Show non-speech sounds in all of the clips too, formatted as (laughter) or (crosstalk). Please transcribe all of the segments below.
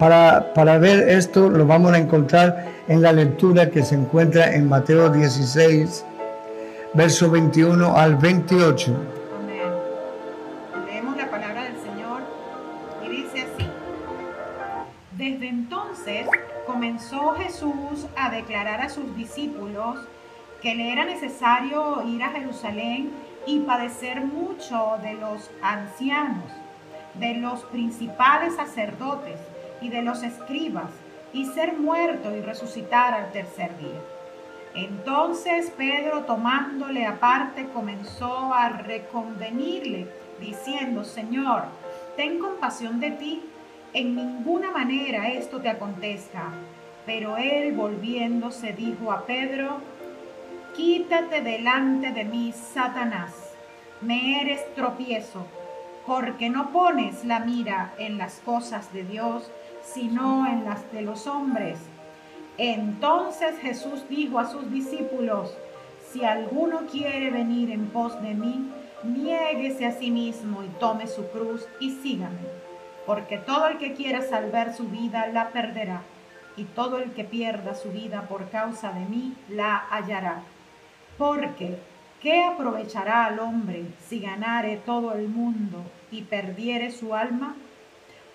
Para, ver esto lo vamos a encontrar en la lectura que se encuentra en Mateo 16, verso 21 al 28. Amén. Leemos la palabra del Señor y dice así. Desde entonces comenzó Jesús a declarar a sus discípulos que le era necesario ir a Jerusalén y padecer mucho de los ancianos, de los principales sacerdotes y de los escribas, y ser muerto y resucitar al tercer día. Entonces Pedro, tomándole aparte, comenzó a reconvenirle, diciendo, Señor, ten compasión de ti, en ninguna manera esto te acontezca. Pero él, volviéndose, dijo a Pedro, Quítate delante de mí, Satanás, me eres tropiezo, porque no pones la mira en las cosas de Dios, sino en las de los hombres. Entonces Jesús dijo a sus discípulos, si alguno quiere venir en pos de mí, niéguese a sí mismo y tome su cruz y sígame, porque todo el que quiera salvar su vida la perderá, y todo el que pierda su vida por causa de mí la hallará. Porque, ¿qué aprovechará al hombre si ganare todo el mundo y perdiere su alma?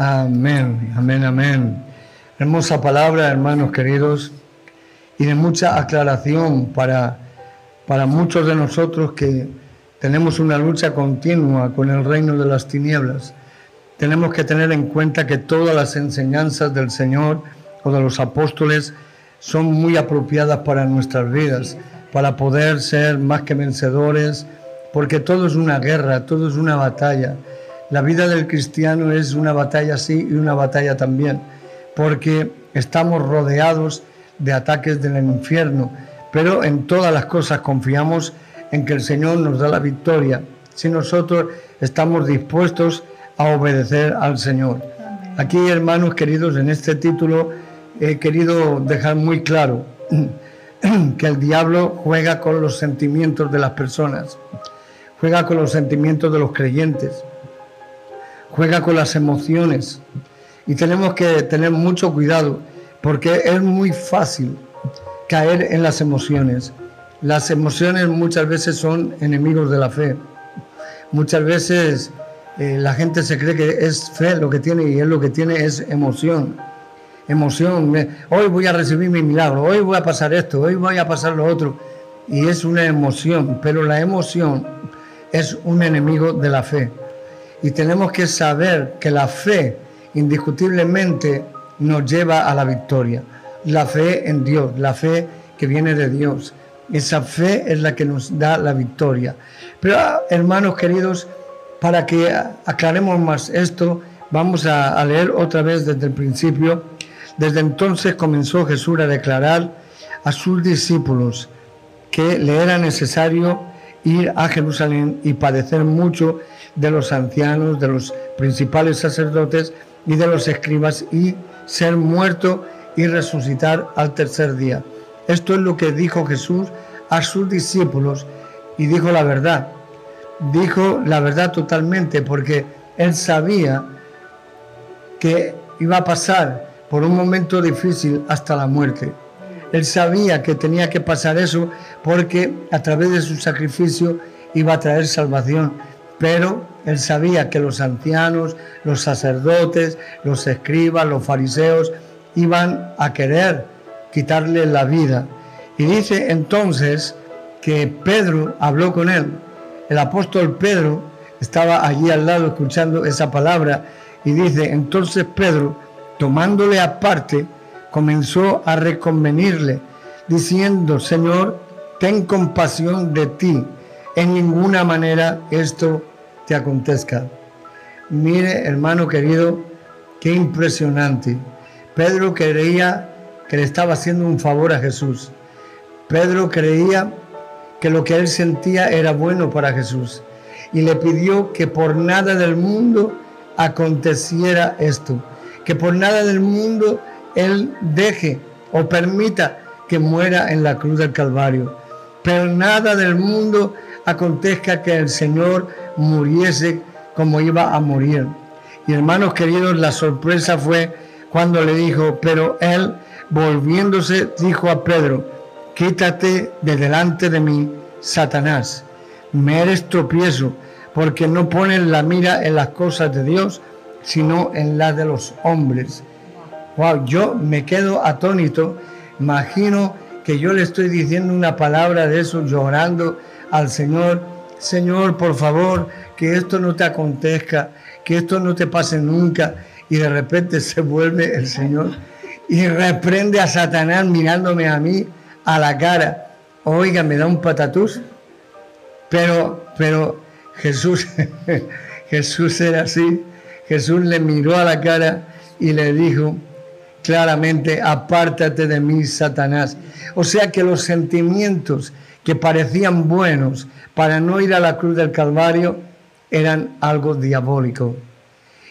Amén, amén, amén. Hermosa palabra, hermanos queridos, y de mucha aclaración para, para muchos de nosotros que tenemos una lucha continua con el reino de las tinieblas. Tenemos que tener en cuenta que todas las enseñanzas del Señor o de los apóstoles son muy apropiadas para nuestras vidas, para poder ser más que vencedores, porque todo es una guerra, todo es una batalla. La vida del cristiano es una batalla sí y una batalla también, porque estamos rodeados de ataques del infierno, pero en todas las cosas confiamos en que el Señor nos da la victoria. Si nosotros estamos dispuestos a obedecer al Señor. Aquí, hermanos queridos, en este título he querido dejar muy claro (clears throat) que el diablo juega con los sentimientos de las personas, juega con los sentimientos de los creyentes, juega con las emociones y tenemos que tener mucho cuidado porque es muy fácil caer en las emociones. Las emociones muchas veces son enemigos de la fe. Muchas veces eh, la gente se cree que es fe lo que tiene y es lo que tiene es emoción emoción. Hoy voy a recibir mi milagro, hoy voy a pasar esto, hoy voy a pasar lo otro. Y es una emoción, pero la emoción es un enemigo de la fe. Y tenemos que saber que la fe indiscutiblemente nos lleva a la victoria. La fe en Dios, la fe que viene de Dios. Esa fe es la que nos da la victoria. Pero ah, hermanos queridos, para que aclaremos más esto, vamos a, a leer otra vez desde el principio desde entonces comenzó Jesús a declarar a sus discípulos que le era necesario ir a Jerusalén y padecer mucho de los ancianos, de los principales sacerdotes y de los escribas y ser muerto y resucitar al tercer día. Esto es lo que dijo Jesús a sus discípulos y dijo la verdad. Dijo la verdad totalmente porque él sabía que iba a pasar por un momento difícil hasta la muerte. Él sabía que tenía que pasar eso porque a través de su sacrificio iba a traer salvación, pero él sabía que los ancianos, los sacerdotes, los escribas, los fariseos iban a querer quitarle la vida. Y dice entonces que Pedro habló con él. El apóstol Pedro estaba allí al lado escuchando esa palabra y dice, entonces Pedro, tomándole aparte, comenzó a reconvenirle, diciendo, Señor, ten compasión de ti, en ninguna manera esto te acontezca. Mire, hermano querido, qué impresionante. Pedro creía que le estaba haciendo un favor a Jesús. Pedro creía que lo que él sentía era bueno para Jesús y le pidió que por nada del mundo aconteciera esto, que por nada del mundo él deje o permita que muera en la cruz del Calvario. Pero nada del mundo acontezca que el Señor muriese como iba a morir. Y hermanos queridos, la sorpresa fue cuando le dijo, pero él volviéndose dijo a Pedro, quítate de delante de mí, Satanás, me eres tropiezo, porque no pones la mira en las cosas de Dios, sino en las de los hombres. Wow, yo me quedo atónito, imagino que yo le estoy diciendo una palabra de eso, llorando al Señor, Señor, por favor, que esto no te acontezca, que esto no te pase nunca. Y de repente (laughs) se vuelve el Señor y reprende a Satanás mirándome a mí a la cara. Oiga, me da un patatús. Pero, pero Jesús, (laughs) Jesús era así. Jesús le miró a la cara y le dijo claramente, apártate de mí, Satanás. O sea que los sentimientos que parecían buenos para no ir a la cruz del Calvario eran algo diabólico.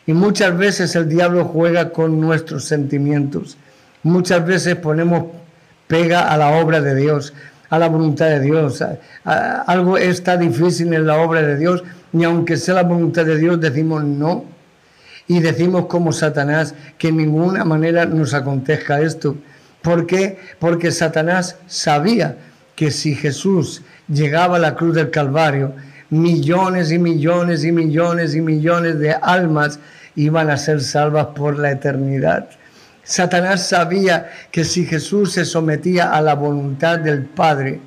Y muchas veces el diablo juega con nuestros sentimientos. Muchas veces ponemos pega a la obra de Dios, a la voluntad de Dios. algo está difícil en la obra de Dios y aunque sea la voluntad de Dios decimos no. Y decimos como Satanás que en ninguna manera nos acontezca esto. ¿Por qué? Porque Satanás sabía que si Jesús llegaba a la cruz del Calvario, millones y millones y millones y millones de almas iban a ser salvas por la eternidad. Satanás sabía que si Jesús se sometía a la voluntad del Padre,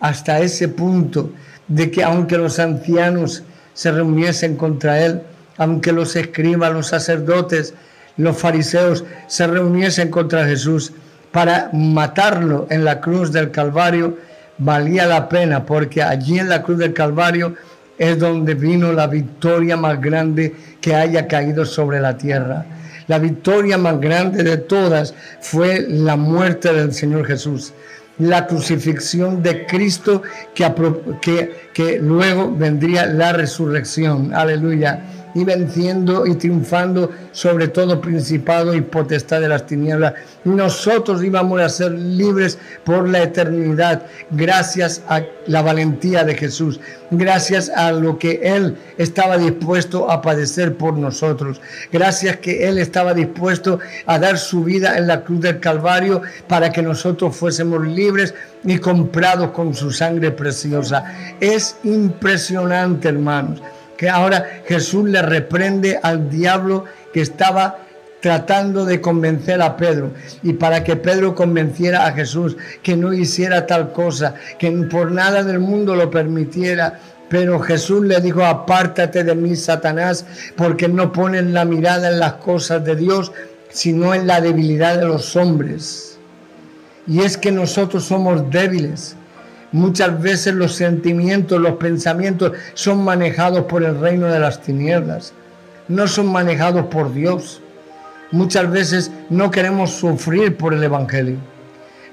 hasta ese punto de que aunque los ancianos se reuniesen contra él, aunque los escribas, los sacerdotes, los fariseos se reuniesen contra Jesús para matarlo en la cruz del Calvario, valía la pena, porque allí en la cruz del Calvario es donde vino la victoria más grande que haya caído sobre la tierra. La victoria más grande de todas fue la muerte del Señor Jesús, la crucifixión de Cristo que, que, que luego vendría la resurrección. Aleluya y venciendo y triunfando sobre todo principado y potestad de las tinieblas. Nosotros íbamos a ser libres por la eternidad gracias a la valentía de Jesús, gracias a lo que Él estaba dispuesto a padecer por nosotros, gracias que Él estaba dispuesto a dar su vida en la cruz del Calvario para que nosotros fuésemos libres y comprados con su sangre preciosa. Es impresionante, hermanos que ahora Jesús le reprende al diablo que estaba tratando de convencer a Pedro y para que Pedro convenciera a Jesús que no hiciera tal cosa, que por nada del mundo lo permitiera. Pero Jesús le dijo, apártate de mí, Satanás, porque no pones la mirada en las cosas de Dios, sino en la debilidad de los hombres. Y es que nosotros somos débiles. Muchas veces los sentimientos, los pensamientos son manejados por el reino de las tinieblas, no son manejados por Dios. Muchas veces no queremos sufrir por el Evangelio,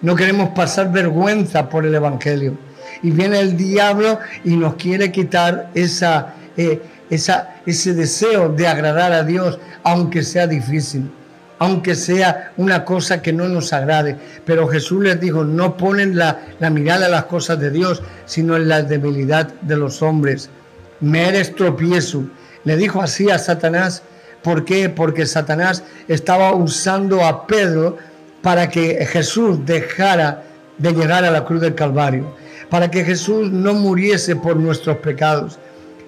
no queremos pasar vergüenza por el Evangelio. Y viene el diablo y nos quiere quitar eh, ese deseo de agradar a Dios, aunque sea difícil aunque sea una cosa que no nos agrade. Pero Jesús les dijo, no ponen la, mirada en las cosas de Dios, sino en la debilidad de los hombres. Me eres tropiezo. Le dijo así a Satanás. ¿Por qué? Porque Satanás estaba usando a Pedro para que Jesús dejara de llegar a la cruz del Calvario, para que Jesús no muriese por nuestros pecados,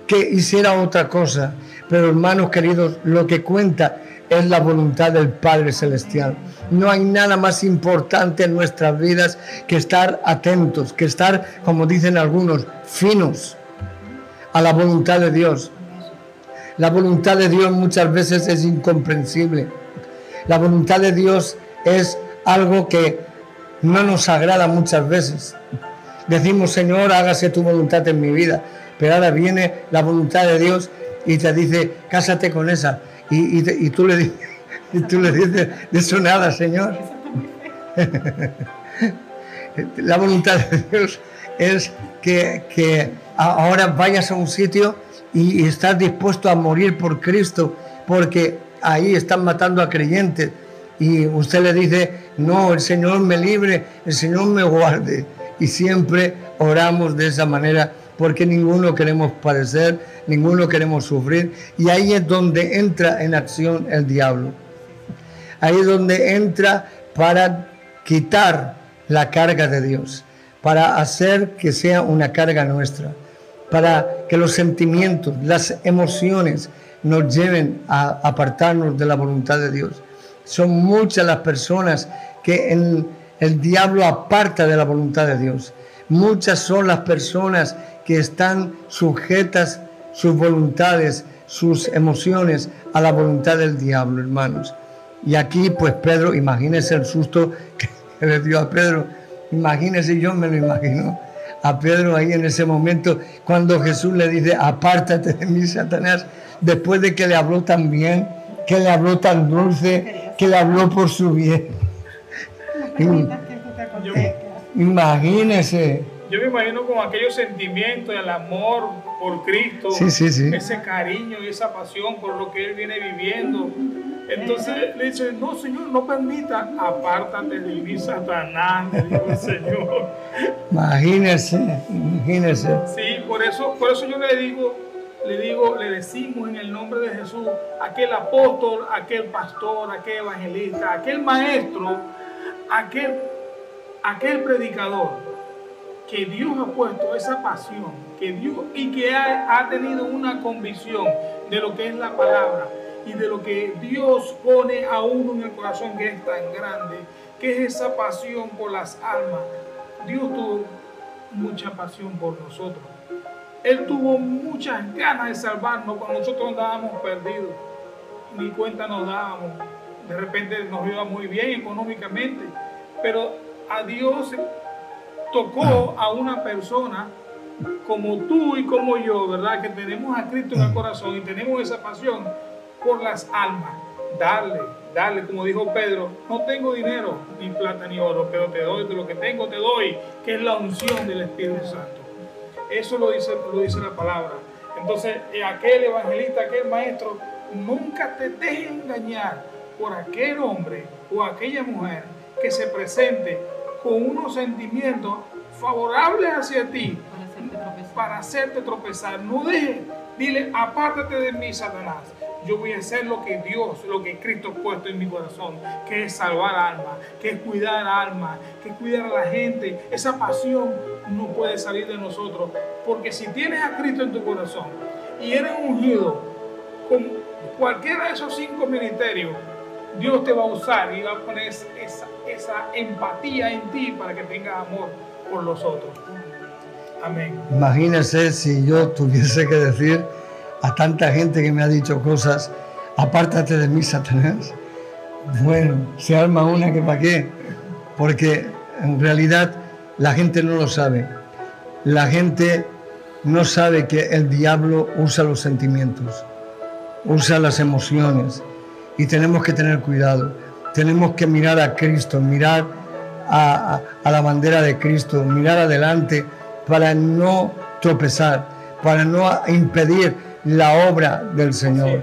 que hiciera otra cosa. Pero hermanos queridos, lo que cuenta es la voluntad del Padre Celestial. No hay nada más importante en nuestras vidas que estar atentos, que estar, como dicen algunos, finos a la voluntad de Dios. La voluntad de Dios muchas veces es incomprensible. La voluntad de Dios es algo que no nos agrada muchas veces. Decimos, Señor, hágase tu voluntad en mi vida. Pero ahora viene la voluntad de Dios y te dice, cásate con esa y, tú le dices, (laughs) Y tú le dices, de eso nada, Señor. (laughs) La voluntad de Dios es que, ahora vayas a un sitio y, y estás dispuesto a morir por Cristo, porque ahí están matando a creyentes. Y usted le dice, no, el Señor me libre, el Señor me guarde. Y siempre oramos de esa manera porque ninguno queremos padecer, ninguno queremos sufrir. Y ahí es donde entra en acción el diablo. Ahí es donde entra para quitar la carga de Dios, para hacer que sea una carga nuestra, para que los sentimientos, las emociones nos lleven a apartarnos de la voluntad de Dios. Son muchas las personas que el diablo aparta de la voluntad de Dios. Muchas son las personas que están sujetas sus voluntades, sus emociones a la voluntad del diablo, hermanos. Y aquí, pues Pedro, imagínese el susto (laughs) que le dio a Pedro. Imagínese, yo me lo imagino a Pedro ahí en ese momento, cuando Jesús le dice, apártate de mí, Satanás, después de que le habló tan bien, que le habló tan dulce, que le habló por su bien. Imagínese yo me imagino con aquellos sentimientos, el amor por Cristo, ese cariño y esa pasión por lo que Él viene viviendo. Entonces le dice, no Señor, no permita, apártate de mí, Satanás, le dijo el Señor. Imagínese, imagínese. Sí, por eso, por eso yo le digo, le digo, le decimos en el nombre de Jesús, aquel apóstol, aquel pastor, aquel evangelista, aquel maestro, aquel, aquel predicador que Dios ha puesto esa pasión, que Dios y que ha, tenido una convicción de lo que es la palabra y de lo que Dios pone a uno en el corazón que es tan grande, que es esa pasión por las almas. Dios tuvo mucha pasión por nosotros. Él tuvo muchas ganas de salvarnos cuando nosotros andábamos perdidos. Ni cuenta nos dábamos. De repente nos iba muy bien económicamente. Pero a Dios tocó a una persona como tú y como yo, ¿verdad? Que tenemos a Cristo en el corazón y tenemos esa pasión por las almas. Dale, dale, como dijo Pedro, no tengo dinero, ni plata, ni oro, pero te doy de lo que tengo, te doy, que es la unción del Espíritu Santo. Eso lo dice, lo dice la palabra. Entonces, eh, aquel evangelista, aquel maestro, nunca te deje engañar por aquel hombre o aquella mujer que se presente con unos sentimientos favorables hacia ti para hacerte tropezar. No dejes, dile, apártate de mí, Satanás. Yo voy a hacer lo que Dios, lo que Cristo ha puesto en mi corazón, que es salvar almas, que es cuidar almas, que es cuidar a la gente. Esa pasión no puede salir de nosotros, porque si tienes a Cristo en tu corazón y eres ungido con cualquiera de esos cinco ministerios, Dios te va a usar y va a poner esa, empatía en ti para que tengas amor por los otros. Amén. Imagínese si yo tuviese que decir a tanta gente que me ha dicho cosas, apártate de mí, Satanás. Bueno, se arma una que para qué, porque en realidad la gente no lo sabe. La gente no sabe que el diablo usa los sentimientos, usa las emociones y tenemos que tener cuidado tenemos que mirar a Cristo, mirar a, la bandera de Cristo, mirar adelante para no tropezar, para no impedir la obra del Señor.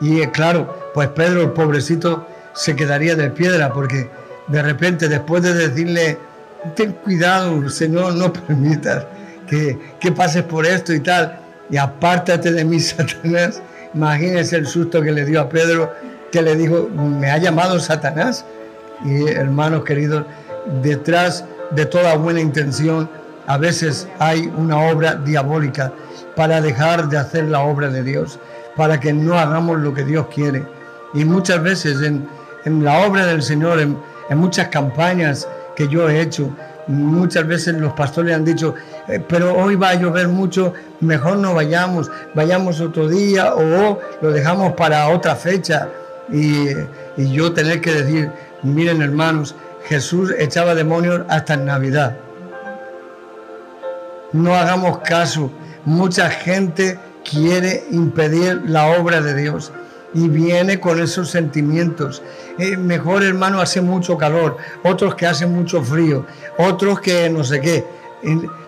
Y eh, claro, pues Pedro, el pobrecito, se quedaría de piedra porque de repente después de decirle, ten cuidado, Señor, no (laughs) permitas que, que pases por esto y tal, y apártate de mí, (laughs) Satanás. Imagínese el susto que le dio a Pedro que le dijo, me ha llamado Satanás. Y hermanos queridos, detrás de toda buena intención, a veces hay una obra diabólica para dejar de hacer la obra de Dios, para que no hagamos lo que Dios quiere. Y muchas veces en, la obra del Señor, en, en, muchas campañas que yo he hecho, muchas veces los pastores han dicho, eh, pero hoy va a llover mucho, mejor no vayamos, vayamos otro día o lo dejamos para otra fecha y, yo tener que decir, miren hermanos, Jesús echaba demonios hasta en Navidad. No hagamos caso. Mucha gente quiere impedir la obra de Dios. y viene con esos sentimientos. Eh, mejor hermano hace mucho calor, otros que hacen mucho frío, otros que no sé qué.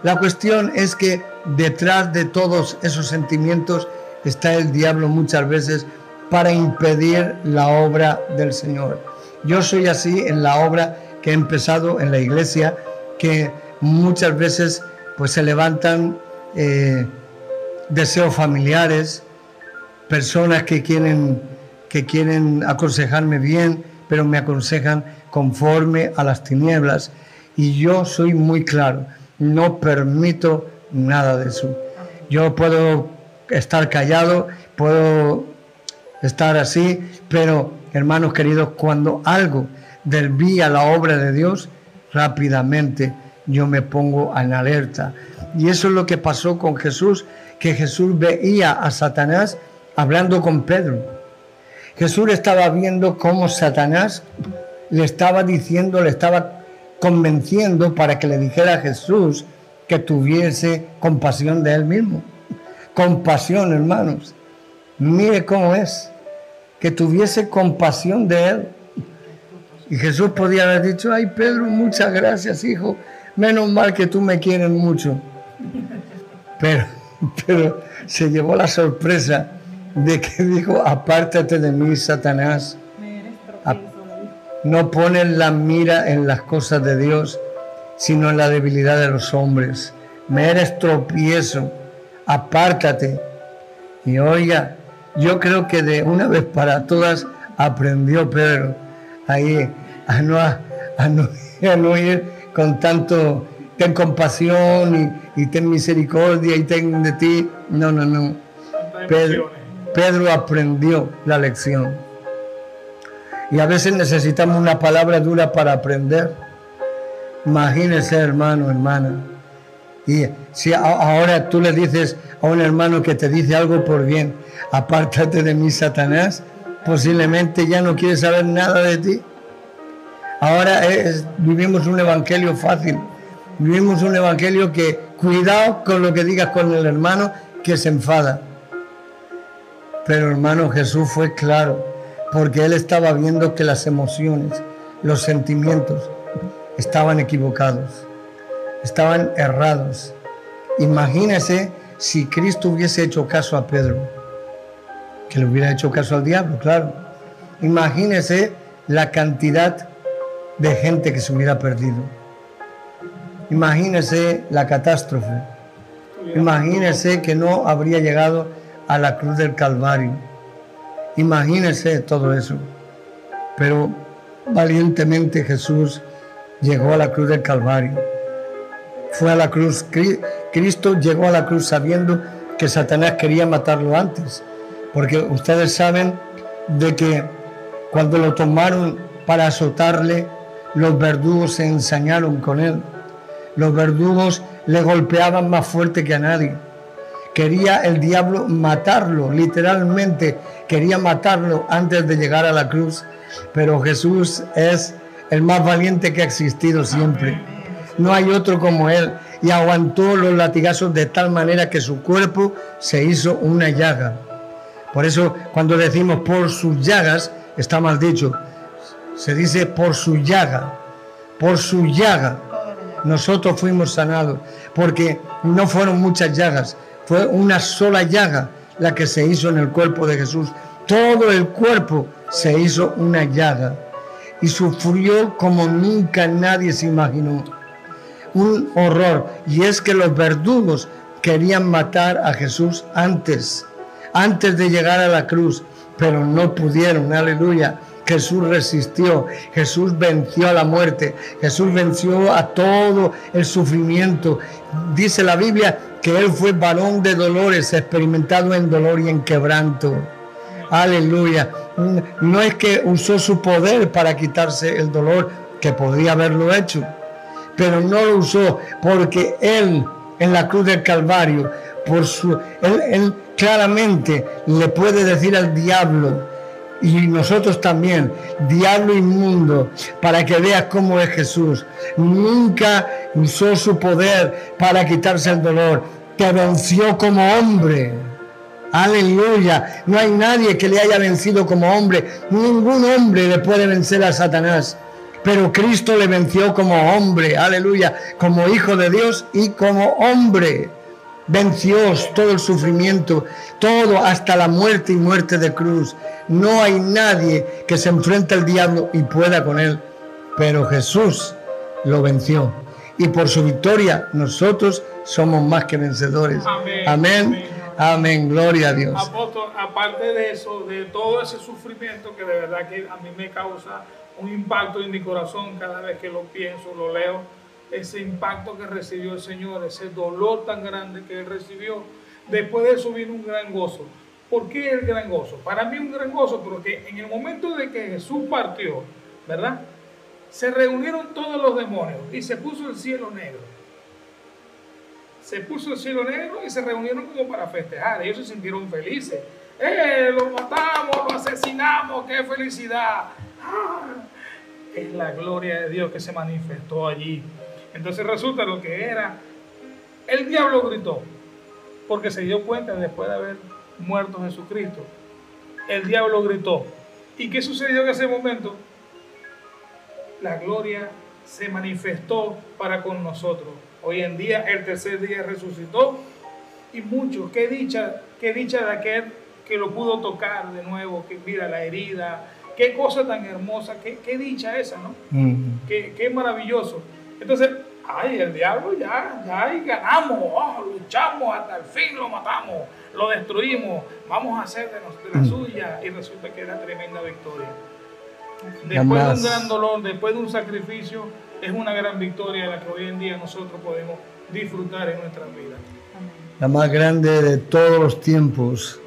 La cuestión es que detrás de todos esos sentimientos está el diablo muchas veces para impedir la obra del Señor. Yo soy así en la obra que he empezado en la iglesia, que muchas veces pues se levantan eh, deseos familiares, personas que quieren, que quieren aconsejarme bien, pero me aconsejan conforme a las tinieblas. Y yo soy muy claro, no permito nada de eso. Yo puedo estar callado, puedo estar así, pero hermanos queridos, cuando algo desvía la obra de Dios, rápidamente yo me pongo en alerta. Y eso es lo que pasó con Jesús, que Jesús veía a Satanás hablando con Pedro. Jesús estaba viendo cómo Satanás le estaba diciendo, le estaba convenciendo para que le dijera a Jesús que tuviese compasión de él mismo. Compasión, hermanos. Mire cómo es. Que tuviese compasión de él. Y Jesús podía haber dicho, ay Pedro, muchas gracias, hijo. Menos mal que tú me quieres mucho. Pero, (laughs) pero se llevó la sorpresa de que dijo, apártate de mí, Satanás. No pones la mira en las cosas de Dios, sino en la debilidad de los hombres. Me eres tropiezo, apártate. Y oiga, yo creo que de una vez para todas aprendió Pedro ahí a no, (laughs) a, no, ir con tanto, ten compasión y, y, ten misericordia y ten de ti. No, no, no. Pedro aprendió la lección. Y a veces necesitamos una palabra dura para aprender. Imagínese, hermano, hermana. Y si ahora tú le dices a un hermano que te dice algo por bien, apártate de mí, Satanás, posiblemente ya no quiere saber nada de ti. Ahora vivimos un evangelio fácil. Vivimos un evangelio que, cuidado con lo que digas con el hermano que se enfada. Pero hermano, Jesús fue claro, porque él estaba viendo que las emociones, los sentimientos estaban equivocados, estaban errados. Imagínese si Cristo hubiese hecho caso a Pedro, que le hubiera hecho caso al diablo, claro. Imagínese la cantidad de gente que se hubiera perdido. Imagínese la catástrofe. Imagínese que no habría llegado a la cruz del Calvario. Imagínese todo eso. Pero valientemente Jesús llegó a la cruz del Calvario. Fue a la cruz. Cristo llegó a la cruz sabiendo que Satanás quería matarlo antes. Porque ustedes saben de que cuando lo tomaron para azotarle, los verdugos se ensañaron con él. Los verdugos le golpeaban más fuerte que a nadie quería el diablo matarlo, literalmente quería matarlo antes de llegar a la cruz, pero Jesús es el más valiente que ha existido siempre. No hay otro como él y aguantó los latigazos de tal manera que su cuerpo se hizo una llaga. Por eso cuando decimos por sus llagas, está mal dicho. Se dice por su llaga, por su llaga. Nosotros fuimos sanados, porque no fueron muchas llagas, fue una sola llaga la que se hizo en el cuerpo de Jesús. Todo el cuerpo se hizo una llaga y sufrió como nunca nadie se imaginó. Un horror. Y es que los verdugos querían matar a Jesús antes, antes de llegar a la cruz, pero no pudieron. Aleluya. Jesús resistió, Jesús venció a la muerte, Jesús venció a todo el sufrimiento. Dice la Biblia que Él fue varón de dolores, experimentado en dolor y en quebranto. Aleluya. No es que usó su poder para quitarse el dolor, que podría haberlo hecho, pero no lo usó porque Él en la cruz del Calvario, por su, él claramente le puede decir al diablo, y nosotros también, diablo inmundo, para que veas cómo es Jesús. Nunca usó su poder para quitarse el dolor, te venció como hombre. Aleluya. No hay nadie que le haya vencido como hombre. Ningún hombre le puede vencer a Satanás. Pero Cristo le venció como hombre. Aleluya. Como hijo de Dios y como hombre. Venció todo el sufrimiento, todo hasta la muerte y muerte de cruz. No hay nadie que se enfrente al diablo y pueda con él. Pero Jesús lo venció. Y por su victoria nosotros somos más que vencedores. Amén. Amén. Gloria a Dios. Apóstol, aparte de eso, de todo ese sufrimiento que de verdad que a mí me causa un impacto en mi corazón cada vez que lo pienso, lo leo, ese impacto que recibió el Señor, ese dolor tan grande que él recibió, después de eso vino un gran gozo. ¿Por qué el gran gozo? Para mí un gran gozo porque en el momento de que Jesús partió, ¿verdad? Se reunieron todos los demonios y se puso el cielo negro. Se puso el cielo negro y se reunieron como para festejar. Ellos se sintieron felices. ¡Eh! Lo matamos, lo asesinamos, qué felicidad. Es la gloria de Dios que se manifestó allí. Entonces resulta lo que era. El diablo gritó, porque se dio cuenta después de haber muerto Jesucristo. El diablo gritó. ¿Y qué sucedió en ese momento? La gloria se manifestó para con nosotros. Hoy en día, el tercer día resucitó y muchos, qué dicha, qué dicha de aquel que lo pudo tocar de nuevo, que mira la herida, qué cosa tan hermosa, qué, qué dicha esa, ¿no? Mm. Qué, qué maravilloso. Entonces, ay, el diablo ya, ya ahí ganamos, oh, luchamos hasta el fin, lo matamos, lo destruimos, vamos a hacer de, la mm. suya y resulta que era tremenda victoria. Después de un gran dolor, después de un sacrificio, es una gran victoria la que hoy en día nosotros podemos disfrutar en nuestras vidas. La más grande de todos los tiempos,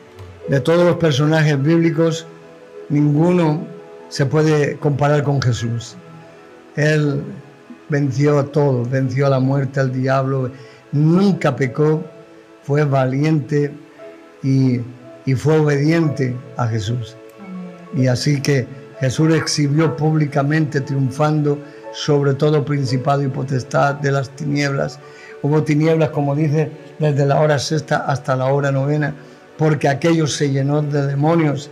de todos los personajes bíblicos, ninguno se puede comparar con Jesús. Él venció a todos, venció a la muerte, al diablo, nunca pecó, fue valiente y, fue obediente a Jesús. Y así que Jesús exhibió públicamente triunfando sobre todo principado y potestad de las tinieblas. Hubo tinieblas, como dice, desde la hora sexta hasta la hora novena, porque aquello se llenó de demonios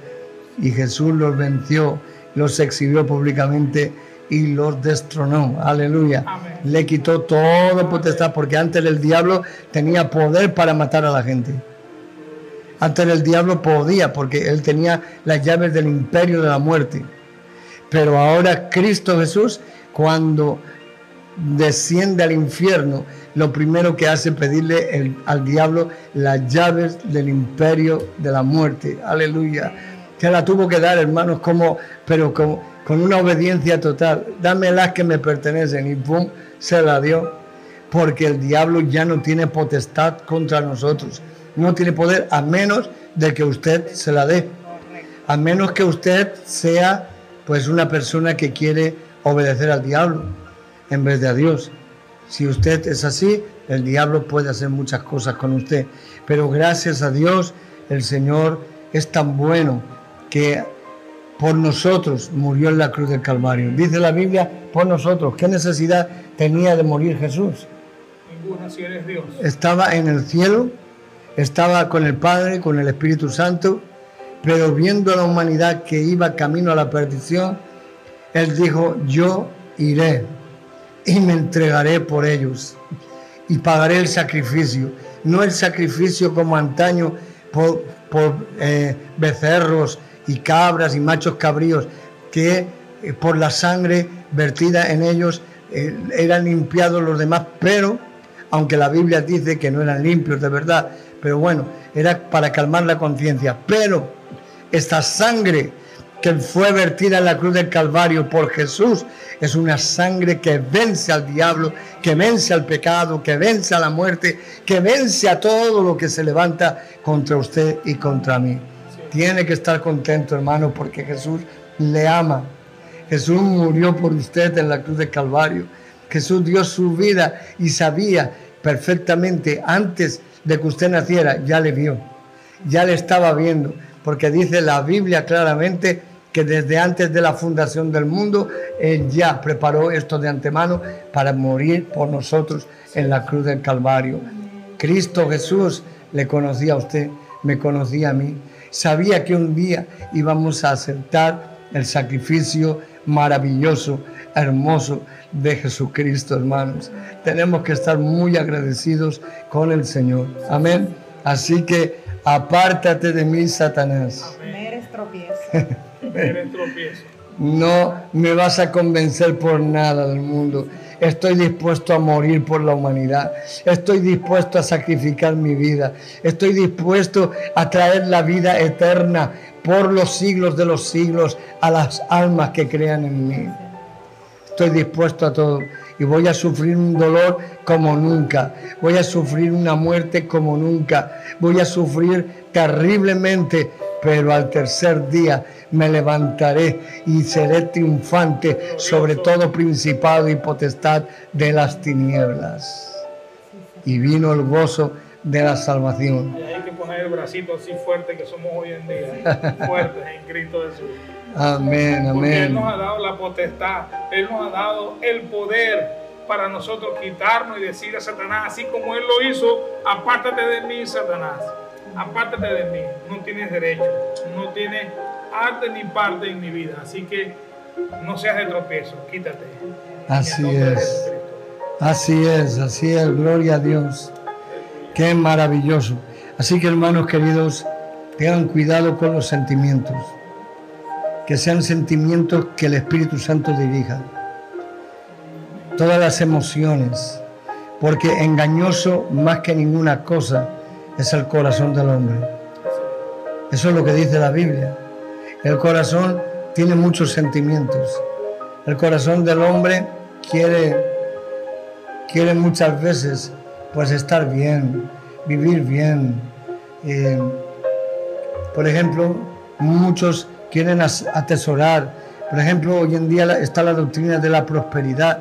y Jesús los venció, los exhibió públicamente y los destronó. Aleluya. Le quitó toda potestad porque antes el diablo tenía poder para matar a la gente. Antes el diablo podía porque él tenía las llaves del imperio de la muerte. Pero ahora Cristo Jesús, cuando desciende al infierno, lo primero que hace es pedirle al diablo las llaves del imperio de la muerte. Aleluya. Que la tuvo que dar, hermanos, como, pero con una obediencia total, dame las que me pertenecen. Y pum, se la dio, porque el diablo ya no tiene potestad contra nosotros, no tiene poder a menos de que usted se la dé, a menos que usted sea pues una persona que quiere obedecer al diablo en vez de a Dios. Si usted es así, el diablo puede hacer muchas cosas con usted, pero gracias a Dios el Señor es tan bueno que por nosotros murió en la cruz del Calvario. Dice la Biblia, por nosotros. ¿Qué necesidad tenía de morir Jesús? Ninguna, si eres Dios. Estaba en el cielo, estaba con el Padre, con el Espíritu Santo, pero viendo a la humanidad que iba camino a la perdición, Él dijo, yo iré y me entregaré por ellos y pagaré el sacrificio. No el sacrificio como antaño por, eh, becerros, y cabras y machos cabríos que eh, por la sangre vertida en ellos eh, eran limpiados los demás, pero aunque la Biblia dice que no eran limpios de verdad, pero bueno, era para calmar la conciencia, pero esta sangre que fue vertida en la cruz del Calvario por Jesús es una sangre que vence al diablo, que vence al pecado, que vence a la muerte, que vence a todo lo que se levanta contra usted y contra mí. Tiene que estar contento, hermano, porque Jesús le ama. Jesús murió por usted en la cruz de Calvario. Jesús dio su vida y sabía perfectamente antes de que usted naciera, ya le vio, ya le estaba viendo, porque dice la Biblia claramente que desde antes de la fundación del mundo, Él ya preparó esto de antemano para morir por nosotros en la cruz del Calvario. Cristo Jesús le conocía a usted, me conocía a mí. Sabía que un día íbamos a aceptar el sacrificio maravilloso, hermoso de Jesucristo, hermanos. Tenemos que estar muy agradecidos con el Señor. Amén. Así que apártate de mí, Satanás. Me eres tropiezo. (laughs) Eres tropiezo. No me vas a convencer por nada del mundo. Estoy dispuesto a morir por la humanidad. Estoy dispuesto a sacrificar mi vida. Estoy dispuesto a traer la vida eterna por los siglos de los siglos a las almas que crean en mí. Estoy dispuesto a todo y voy a sufrir un dolor como nunca. Voy a sufrir una muerte como nunca. Voy a sufrir terriblemente, pero al tercer día me levantaré y seré triunfante sobre todo principado y potestad de las tinieblas. Y vino el gozo de la salvación. Hay que poner el bracito así fuerte que somos hoy en día, (laughs) fuertes en Cristo Jesús. Amén, Porque Él amén. nos ha dado la potestad, Él nos ha dado el poder para nosotros quitarnos y decir a Satanás, así como Él lo hizo, apártate de mí, Satanás, apártate de mí, no tienes derecho, no tienes arte ni parte en mi vida, así que no seas de tropiezo, quítate. Así es. Así es, así es, gloria a Dios. Qué maravilloso. Así que hermanos queridos, tengan cuidado con los sentimientos. Que sean sentimientos que el Espíritu Santo dirija. Todas las emociones. Porque engañoso más que ninguna cosa es el corazón del hombre. Eso es lo que dice la Biblia. El corazón tiene muchos sentimientos. El corazón del hombre quiere quiere muchas veces pues estar bien, vivir bien. Eh, por ejemplo, muchos quieren atesorar. Por ejemplo, hoy en día está la doctrina de la prosperidad.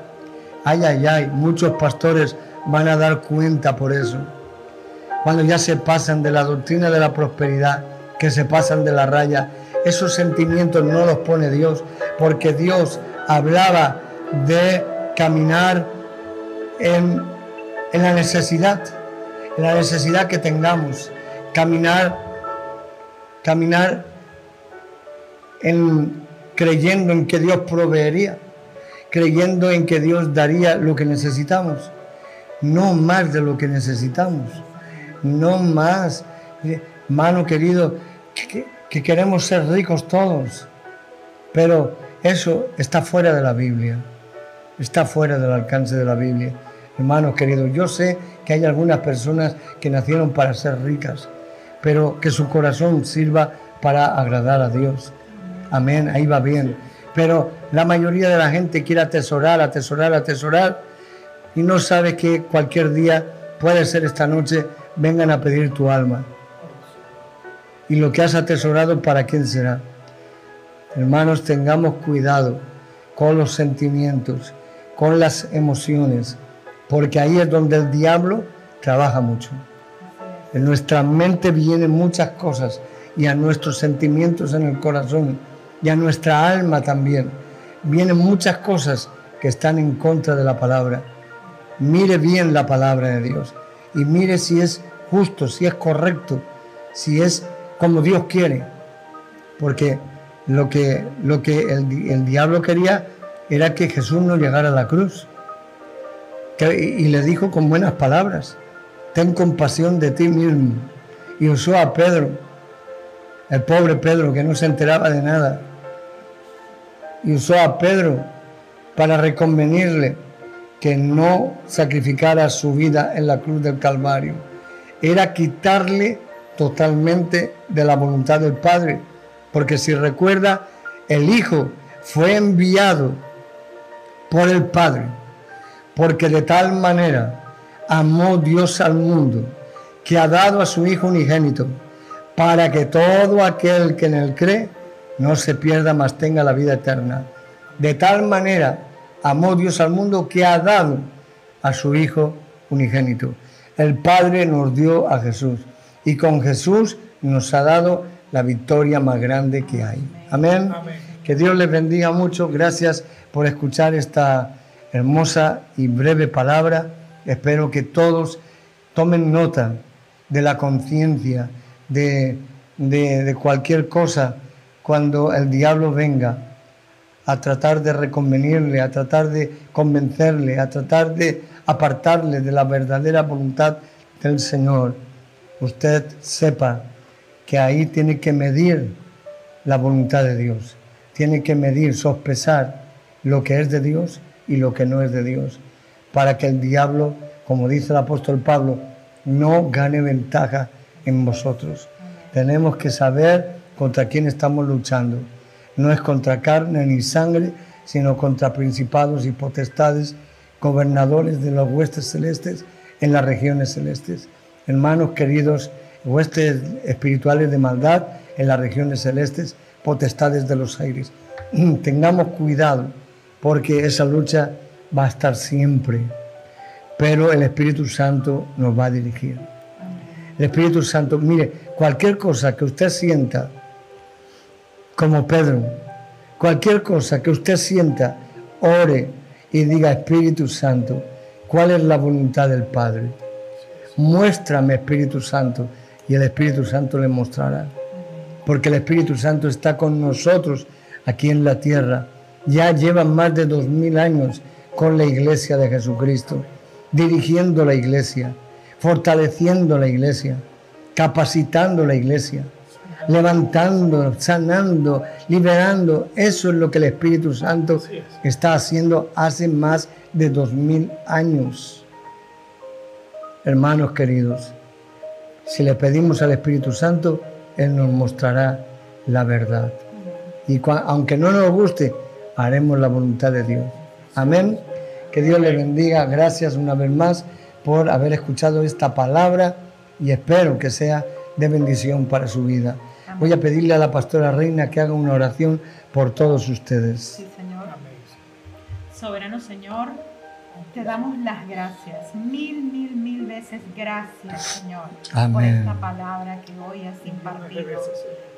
Ay, ay, ay, muchos pastores van a dar cuenta por eso. Cuando ya se pasan de la doctrina de la prosperidad, que se pasan de la raya, esos sentimientos no los pone Dios, porque Dios hablaba de caminar en, en la necesidad, en la necesidad que tengamos, caminar, caminar en, creyendo en que Dios proveería, creyendo en que Dios daría lo que necesitamos, no más de lo que necesitamos, no más, mano querido, que- que- que queremos ser ricos todos, pero eso está fuera de la Biblia está fuera del alcance de la Biblia. Hermanos queridos, yo sé que hay algunas personas que nacieron para ser ricas, pero que su corazón sirva para agradar a Dios. Amén, ahí va bien. Pero la mayoría de la gente quiere atesorar, atesorar, atesorar y no sabe que cualquier día, puede ser esta noche, vengan a pedir tu alma. Y lo que has atesorado, ¿para quién será? Hermanos, tengamos cuidado con los sentimientos, con las emociones, porque ahí es donde el diablo trabaja mucho. En nuestra mente vienen muchas cosas y a nuestros sentimientos en el corazón y a nuestra alma también. Vienen muchas cosas que están en contra de la palabra. Mire bien la palabra de Dios y mire si es justo, si es correcto, si es como Dios quiere. Porque lo que, lo que el, el diablo quería era que Jesús no llegara a la cruz. Y le dijo con buenas palabras, ten compasión de ti mismo. Y usó a Pedro, el pobre Pedro que no se enteraba de nada. Y usó a Pedro para reconvenirle que no sacrificara su vida en la cruz del Calvario. Era quitarle totalmente de la voluntad del Padre. Porque si recuerda, el Hijo fue enviado por el Padre, porque de tal manera amó Dios al mundo, que ha dado a su Hijo unigénito, para que todo aquel que en él cree no se pierda, mas tenga la vida eterna. De tal manera amó Dios al mundo que ha dado a su Hijo unigénito. El Padre nos dio a Jesús y con Jesús nos ha dado la victoria más grande que hay. Amén. Amén. Que Dios les bendiga mucho. Gracias por escuchar esta hermosa y breve palabra. Espero que todos tomen nota de la conciencia de, de cualquier cosa cuando el diablo venga a tratar de reconvenirle, a tratar de convencerle, a tratar de apartarle de la verdadera voluntad del Señor, usted sepa que ahí tiene que medir la voluntad de Dios, tiene que medir, sospesar lo que es de Dios y lo que no es de Dios, para que el diablo, como dice el apóstol Pablo, no gane ventaja en vosotros. Tenemos que saber contra quién estamos luchando. No es contra carne ni sangre, sino contra principados y potestades, gobernadores de los huestes celestes en las regiones celestes. Hermanos queridos, huestes espirituales de maldad en las regiones celestes, potestades de los aires. (clears throat) Tengamos cuidado porque esa lucha va a estar siempre, pero el Espíritu Santo nos va a dirigir. El Espíritu Santo, mire, cualquier cosa que usted sienta, como Pedro, cualquier cosa que usted sienta, ore y diga, Espíritu Santo, ¿cuál es la voluntad del Padre? Muéstrame, Espíritu Santo, y el Espíritu Santo le mostrará. Porque el Espíritu Santo está con nosotros aquí en la tierra ya llevan más de dos mil años con la iglesia de Jesucristo, dirigiendo la iglesia, fortaleciendo la iglesia, capacitando la iglesia, levantando, sanando, liberando. Eso es lo que el Espíritu Santo está haciendo hace más de dos mil años. Hermanos queridos, si le pedimos al Espíritu Santo, Él nos mostrará la verdad. Y aunque no nos guste, haremos la voluntad de Dios. Amén. Que Dios le bendiga. Gracias una vez más por haber escuchado esta palabra y espero que sea de bendición para su vida. Voy a pedirle a la pastora Reina que haga una oración por todos ustedes. Sí, Señor. Soberano Señor, te damos las gracias. Mil, mil, mil veces gracias, Señor, por esta palabra que hoy has impartido.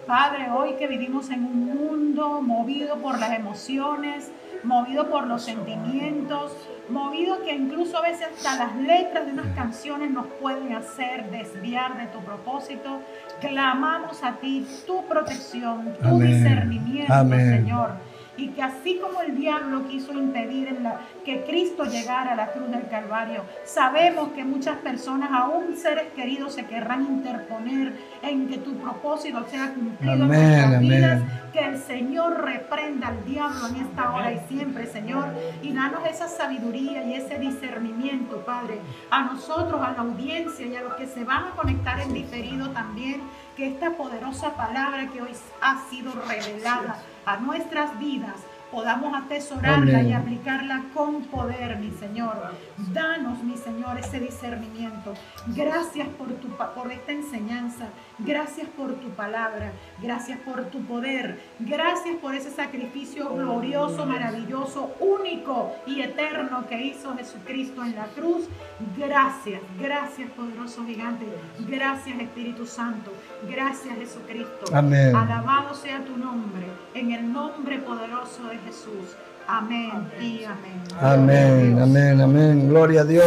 Padre, hoy que vivimos en un mundo movido por las emociones, movido por los sentimientos, movido que incluso a veces hasta las letras de unas canciones nos pueden hacer desviar de tu propósito, clamamos a ti tu protección, tu discernimiento, Señor y que así como el diablo quiso impedir que Cristo llegara a la cruz del Calvario, sabemos que muchas personas, aún seres queridos, se querrán interponer en que tu propósito sea cumplido en nuestras vidas. Que el Señor reprenda al diablo en esta hora y siempre, Señor, y danos esa sabiduría y ese discernimiento, Padre, a nosotros, a la audiencia y a los que se van a conectar en diferido también, que esta poderosa palabra que hoy ha sido revelada a nuestras vidas podamos atesorarla y aplicarla con poder, mi Señor. Danos, mi Señor, ese discernimiento. Gracias por, tu, por esta enseñanza. Gracias por tu palabra. Gracias por tu poder. Gracias por ese sacrificio glorioso, maravilloso, único y eterno que hizo Jesucristo en la cruz. Gracias, gracias, poderoso gigante. Gracias, Espíritu Santo. Gracias, Jesucristo. Amén. Alabado sea tu nombre. En el nombre poderoso Jesús. Amén y amén. Amén, amén, amén. Gloria a Dios.